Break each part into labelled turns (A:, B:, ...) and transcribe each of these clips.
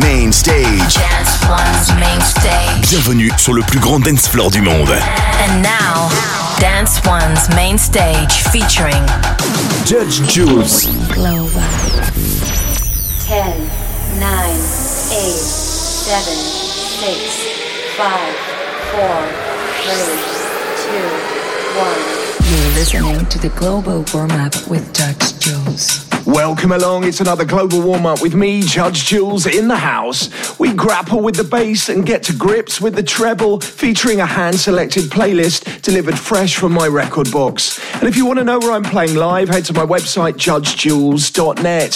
A: Main Stage.
B: Dance One's Main Stage.
A: Bienvenue sur le plus grand dance floor du monde.
B: And now, Dance One's Main Stage featuring
A: Judge Jules.
C: Global. 10, 9, 8, 7, 6, 5, 4, 3, 2, 1.
D: You're listening to the Global Warm Up with Judge Jules.
E: Welcome along, it's another global warm up with me, Judge Jules, in the house. We grapple with the bass and get to grips with the treble, featuring a hand selected playlist delivered fresh from my record box. And if you want to know where I'm playing live, head to my website, judgejules.net.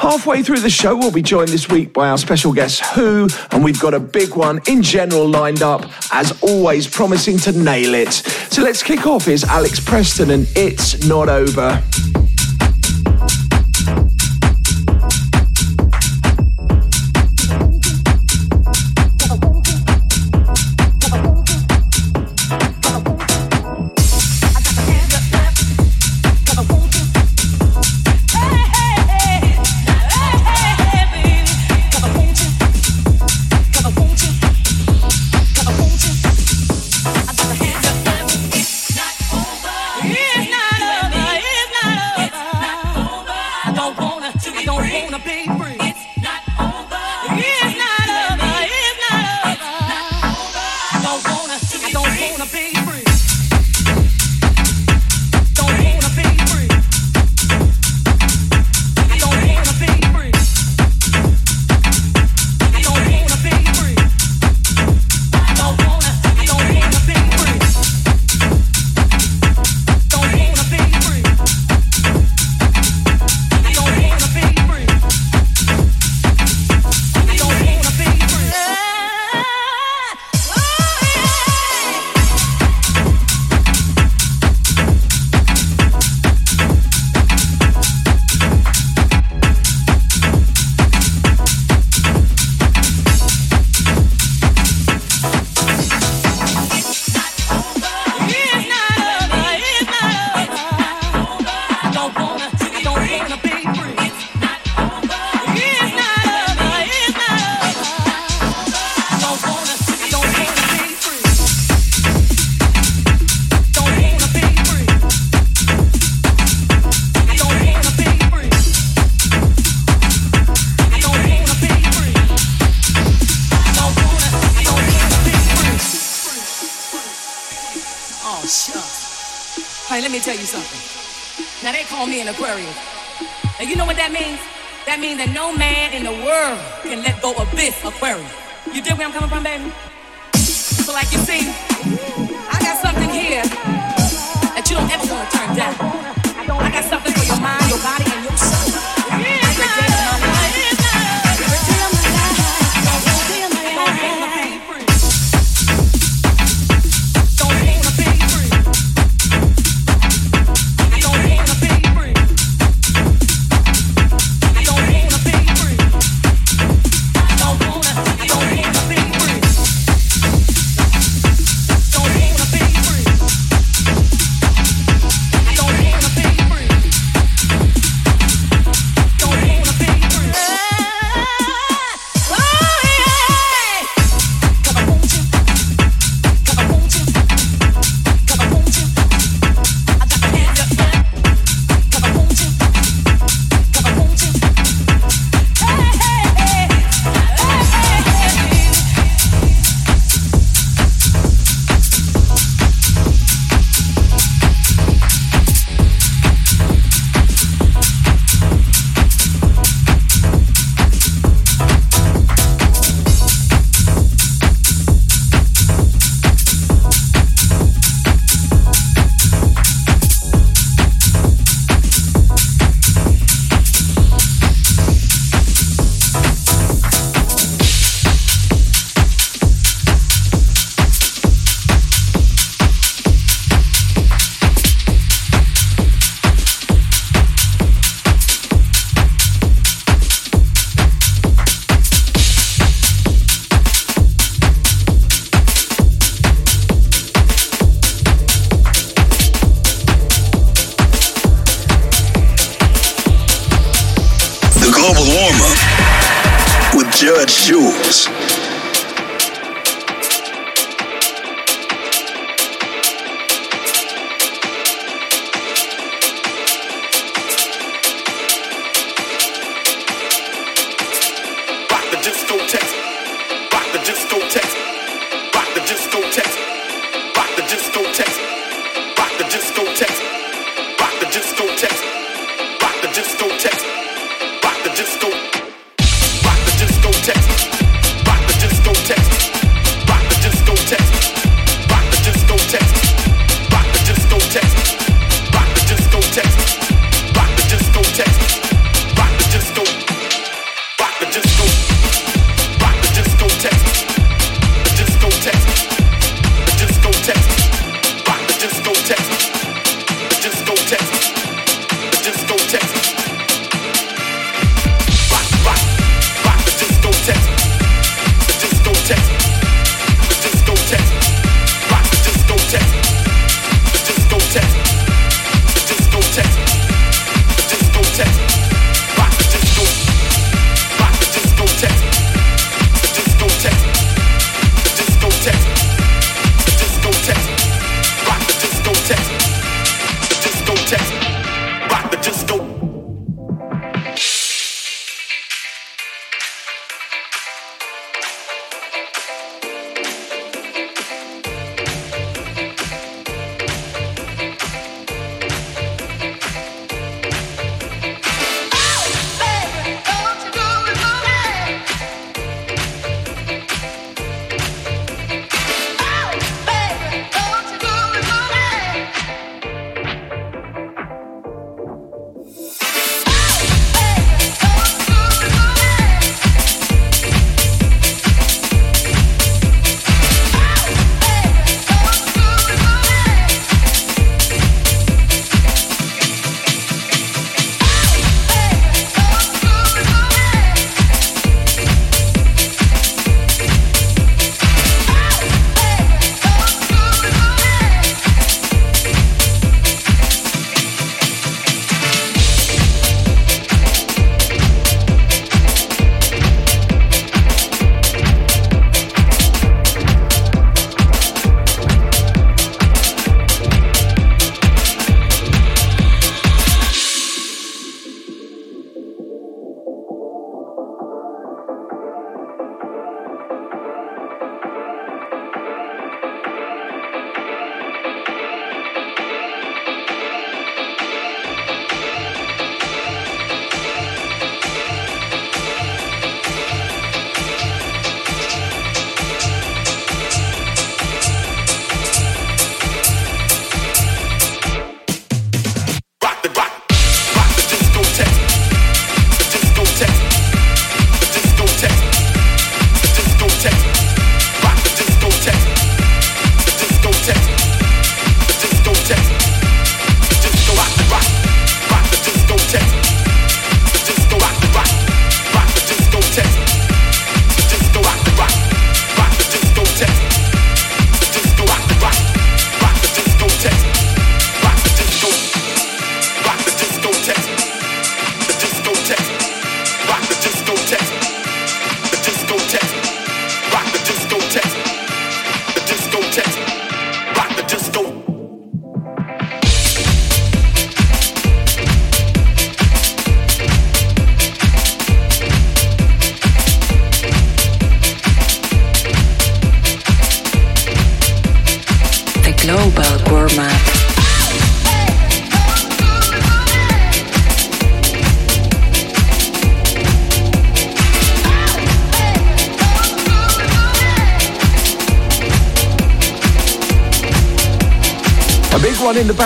E: Halfway through the show, we'll be joined this week by our special guest, Who, and we've got a big one in general lined up, as always, promising to nail it. So let's kick off. Is Alex Preston and It's Not Over.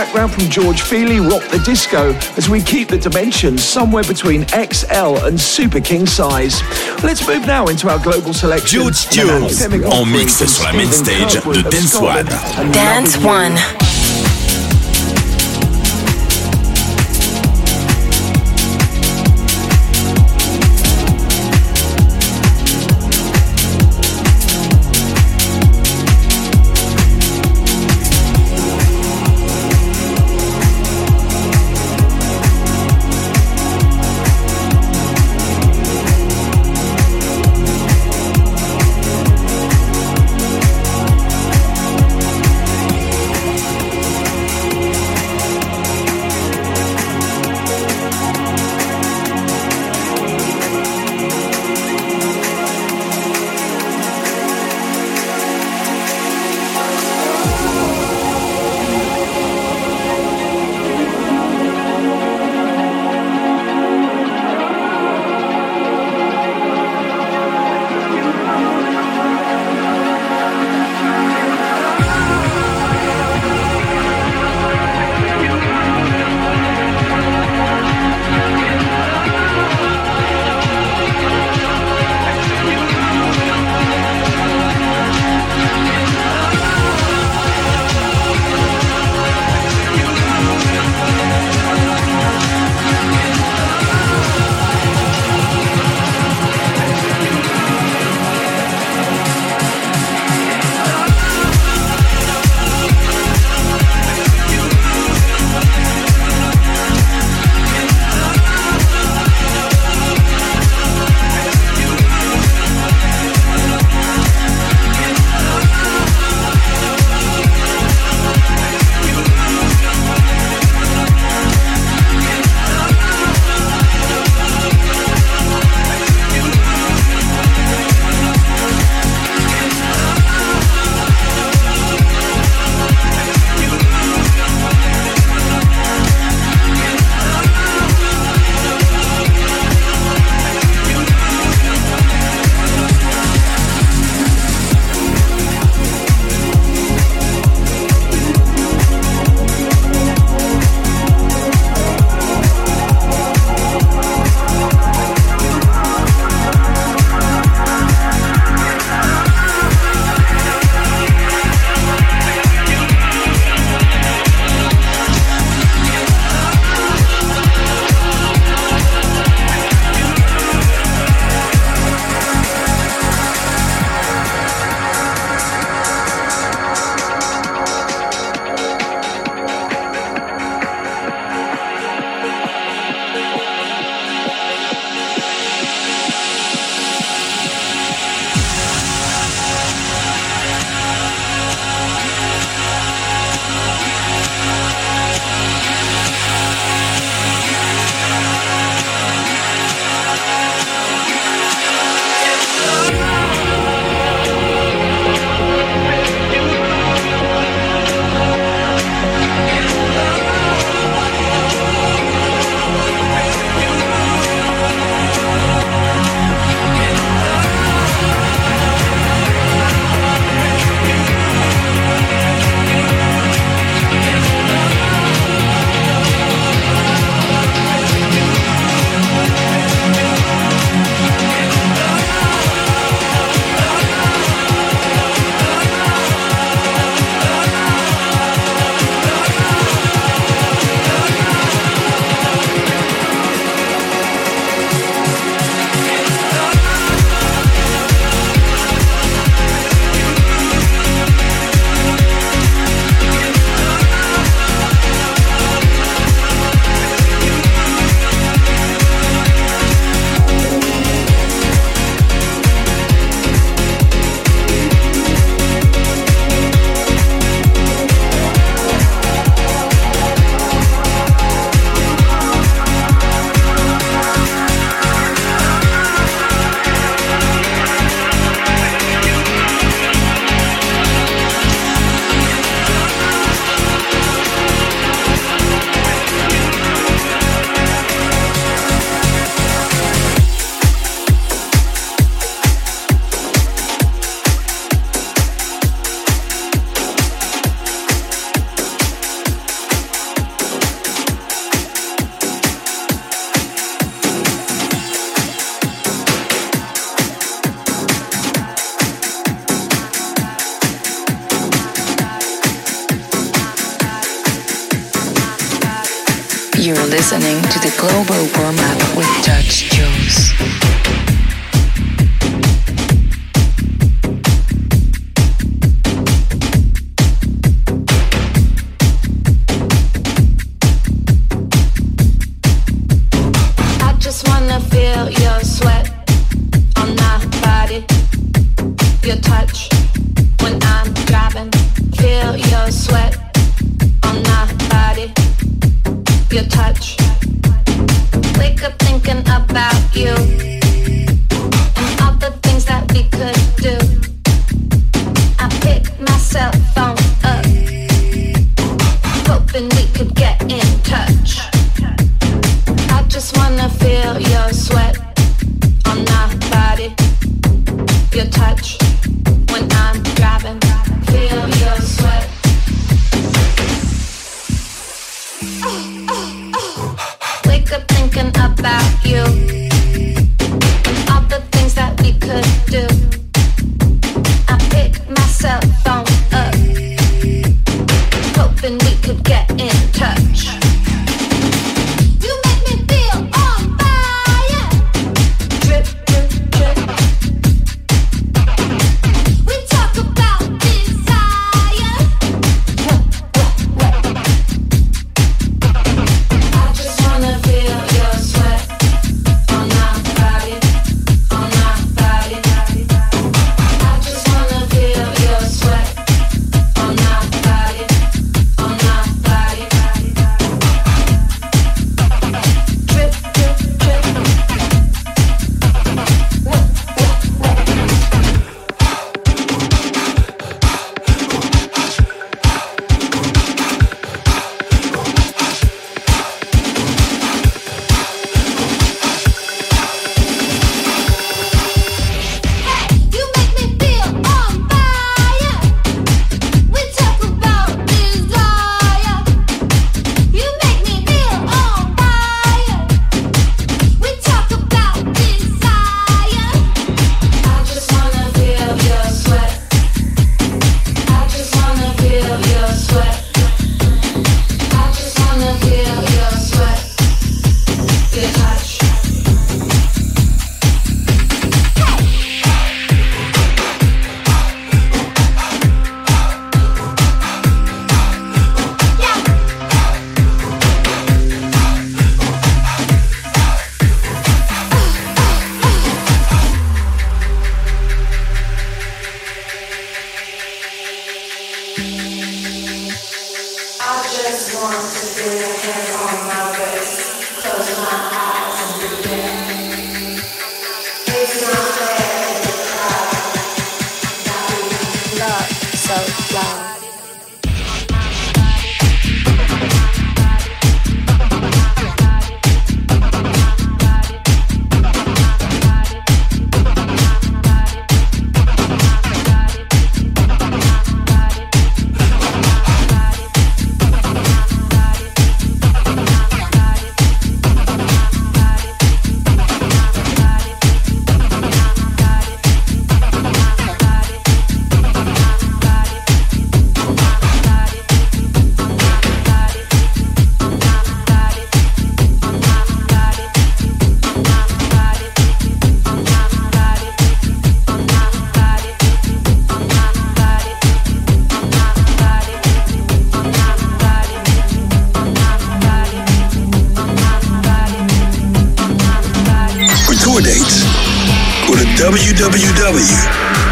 F: Background from George Feely, Rock the Disco, as we keep the dimensions somewhere between XL and Super King size. Let's move now into our global selection.
A: Judge Jules, en mix sur la main stage de Dance One.
B: Dance One.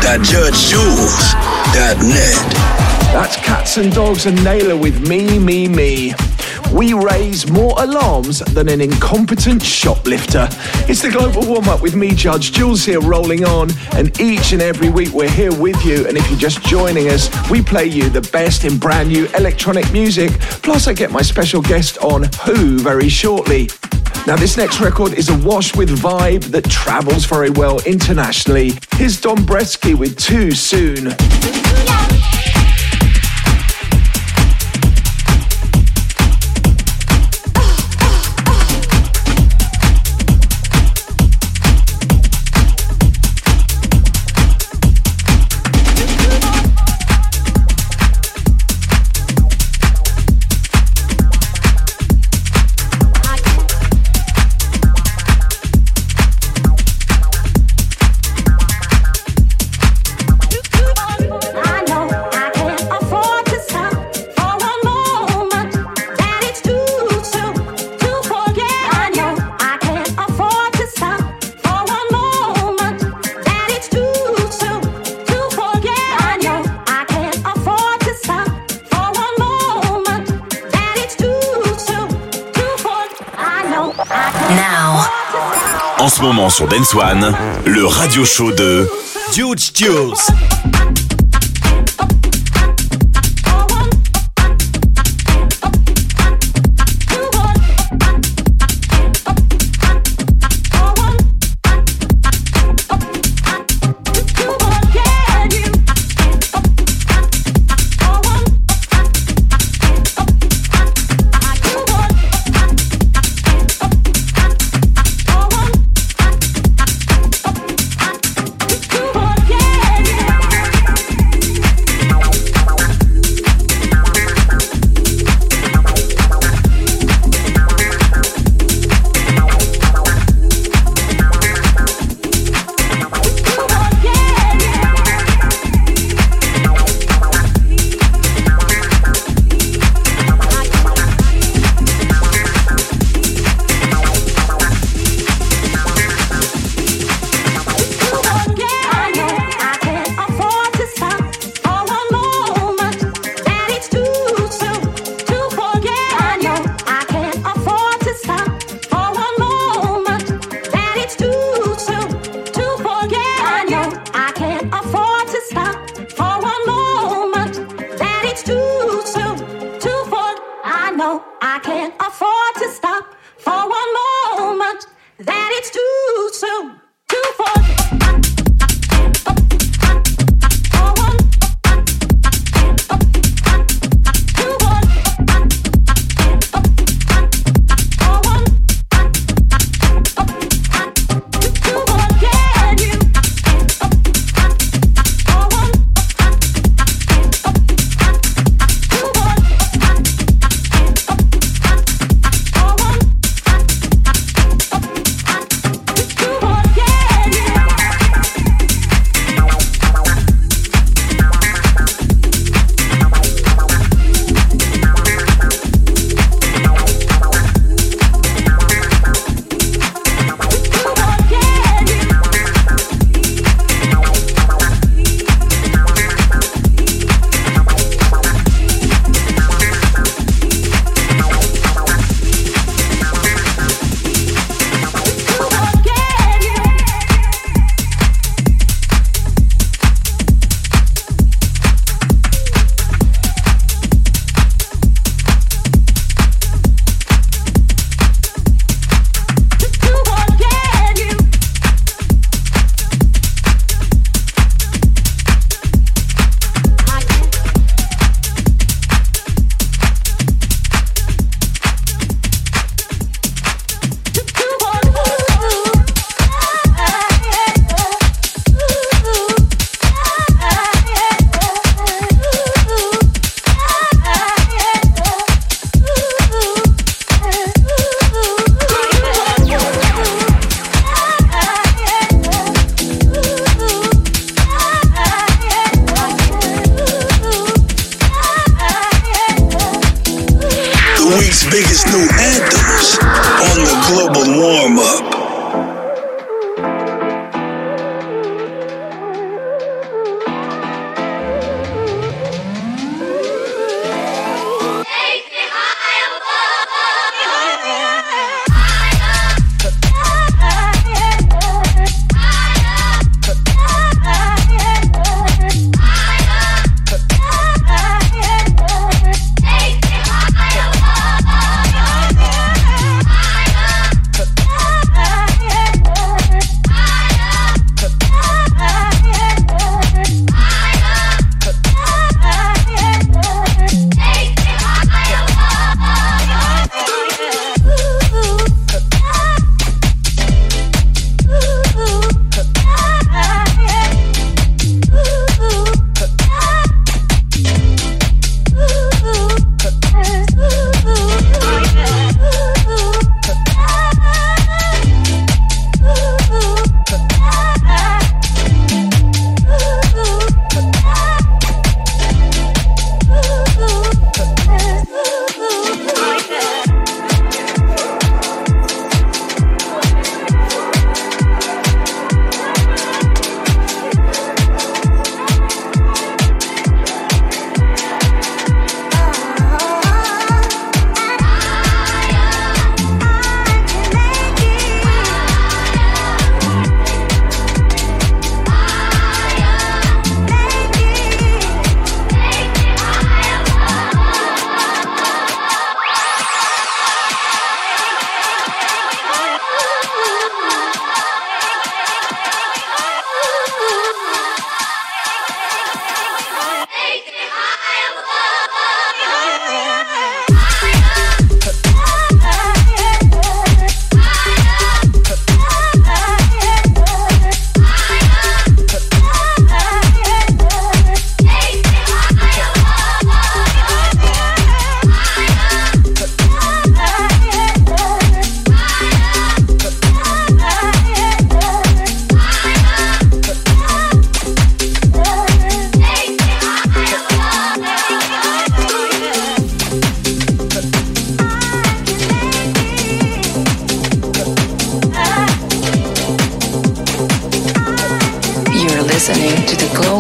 F: www.judgejules.net. That's Cats and Dogs and Naylor with Me, Me, Me. We raise more alarms than an incompetent shoplifter. It's the global warm up with me, Judge Jules, here rolling on. And each and every week we're here with you. And if you're just joining us, we play you the best in brand new electronic music. Plus, I get my special guest on Who very shortly. Now, this next record is a wash with vibe that travels very well internationally. Here's Don Bresky with Too Soon.
A: ce sur Dance le radio show de
E: Huge Jules.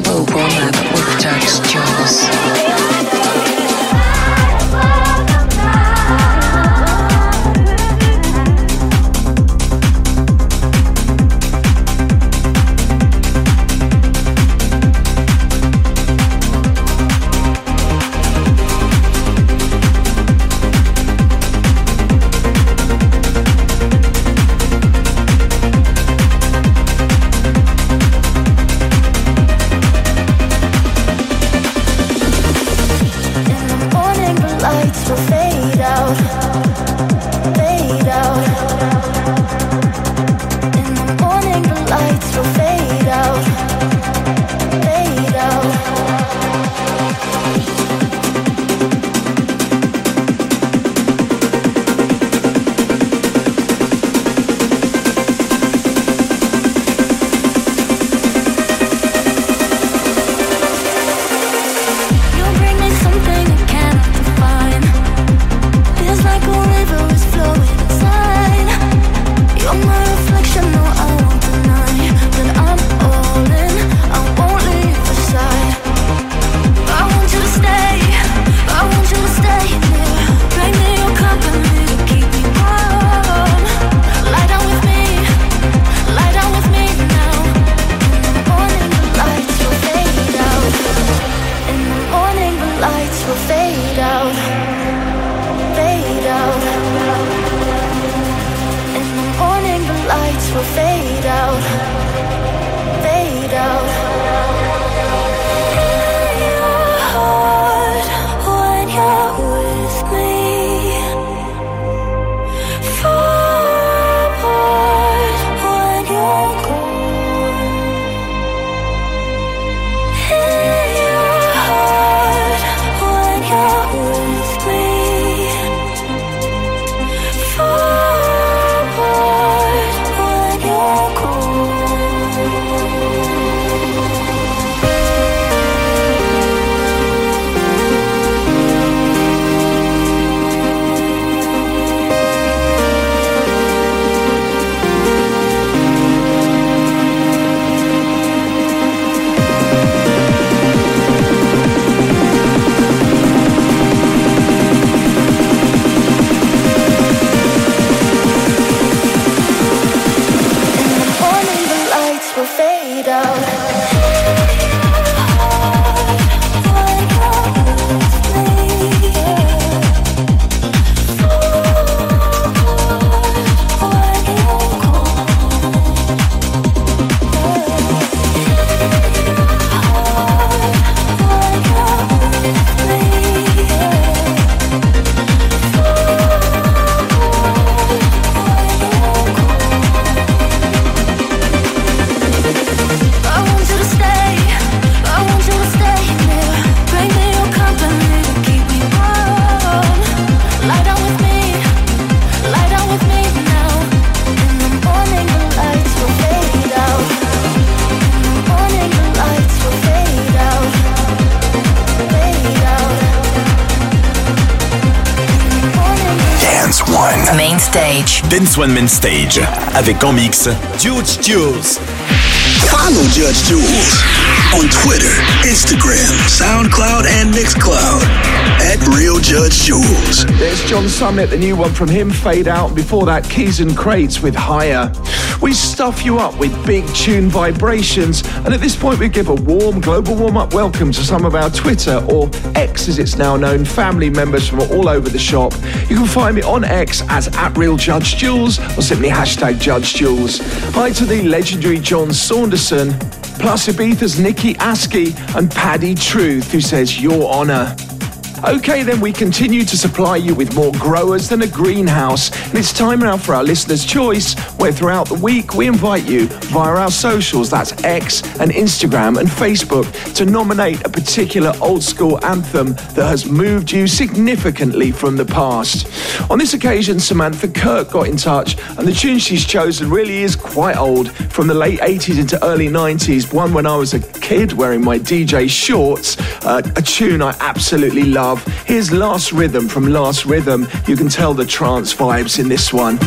G: The Warm Up with Judge Jules.
A: One Man Stage avec en mix
H: Judge Jules.
I: Follow Judge Jules on Twitter, Instagram, SoundCloud, and Mixcloud at Real Judge Jules.
F: There's John Summit, the new one from him, Fade Out. Before that, Keys N Krates with Higher. We stuff you up with big tune vibrations, and at this point, we give a warm global warm up welcome to some of our Twitter, or X as it's now known, family members from all over the shop. You can find me on X as at Real Judge Jules, or simply hashtag Judge Jules. Hi to the legendary John Saunderson, plus Ibiza's Nikki Askey and Paddy Truth, who says, Your Honour. Okay, then we continue to supply you with more growers than a greenhouse. And it's time now for our listener's choice, where throughout the week we invite you via our socials, that's X and Instagram and Facebook, to nominate a particular old school anthem that has moved you significantly from the past. On this occasion, Samantha Kirk got in touch, and the tune she's chosen really is quite old, from the late 80s into early 90s, one when I was a kid wearing my DJ shorts, uh, a tune I absolutely love love. Here's Last Rhythm from Last Rhythm. You can tell the trance vibes in this one.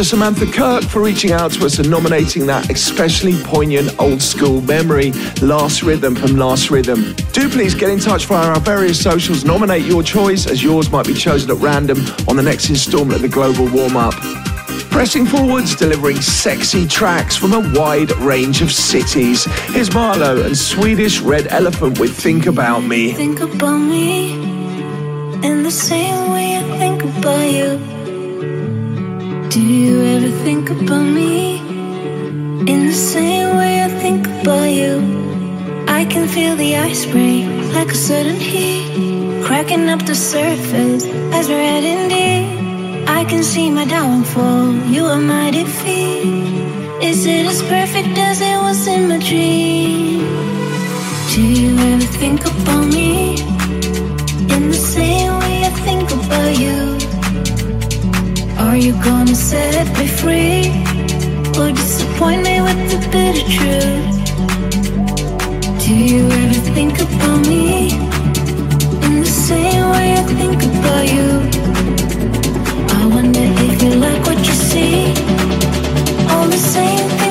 F: To Samantha Kirk for reaching out to us and nominating that especially poignant old school memory, Last Rhythm from Last Rhythm. Do please get in touch via our various socials, nominate your choice as yours might be chosen at random on the next instalment of the Global Warm Up. Pressing forwards, delivering sexy tracks from a wide range of cities. Here's Marlowe and Swedish Red Elephant with Think About Me.
H: Think about me Do you ever think about me? In the same way I think about you. I can feel the ice break like a sudden heat, cracking up the surface as we're heading deep. I can see my downfall, you are my defeat. Is it as perfect as it was in my dream? Do you ever think about me? In the same way I think about you. Are you gonna set me free? Or disappoint me with the bitter truth? Do you ever think about me? In the same way I think about you. I wonder if you like what you see. All the same things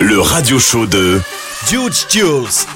A: le radio show de
J: Huge Jules.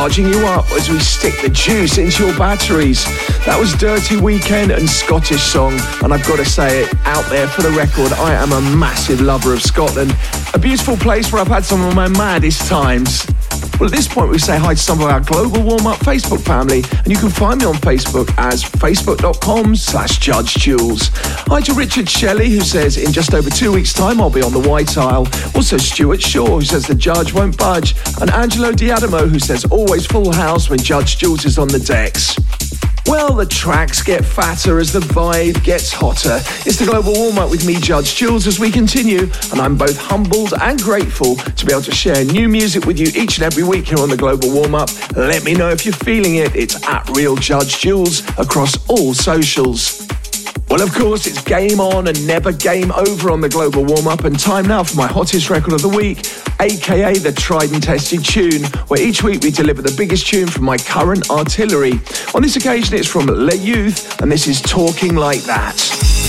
F: Charging you up as we stick the juice into your batteries. That was Dirty Weekend and Scottish Song, and I've got to say it out there for the record, I am a massive lover of Scotland. A beautiful place where I've had some of my maddest times. Well, at this point, we say hi to some of our global warm-up Facebook family, and you can find me on Facebook as facebook.com slash Judge Jules. Hi to Richard Shelley, who says in just over two weeks' time I'll be on the White Isle. Also Stuart Shaw, who says the judge won't budge, and Angelo Diadamo, who says always full house when Judge Jules is on the decks. Well, the tracks get fatter as the vibe gets hotter. It's the global warm up with me, Judge Jules, as we continue, and I'm both humbled and grateful to be able to share new music with you each and every week here on the global warm up. Let me know if you're feeling it. It's at Real Judge Jules across all socials. Well, of course, it's game on and never game over on the global warm up, and time now for my hottest record of the week, aka the tried and tested tune, where each week we deliver the biggest tune from my current artillery. On this occasion, it's from Le Youth, and this is Talking Like That.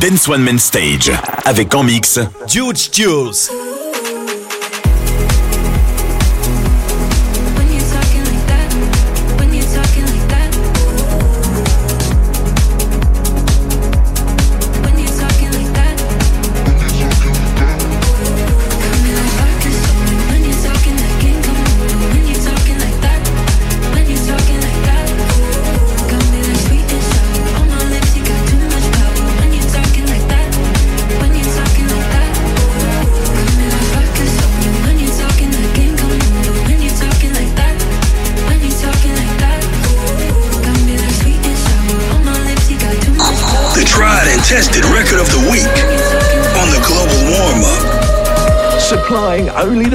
A: Dance One
B: Main Stage.
A: Avec en mix.
K: Judge Jules.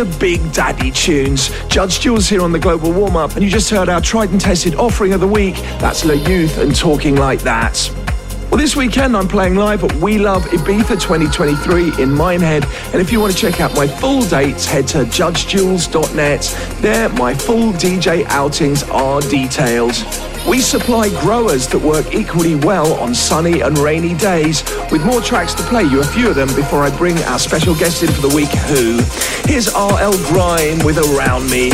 F: The big daddy tunes. Judge Jules here on the Global Warm Up, and you just heard our tried and tested offering of the week. That's Le Youth and Talking Like That. Well, this weekend I'm playing live at We Love Ibiza 2023 in Minehead. And if you want to check out my full dates, head to judgejules.net. There, my full DJ outings are detailed. We supply growers that work equally well on sunny and rainy days. With more tracks to play you a few of them before I bring our special guest in for the week, Who. Here's RL Grime with Around Me.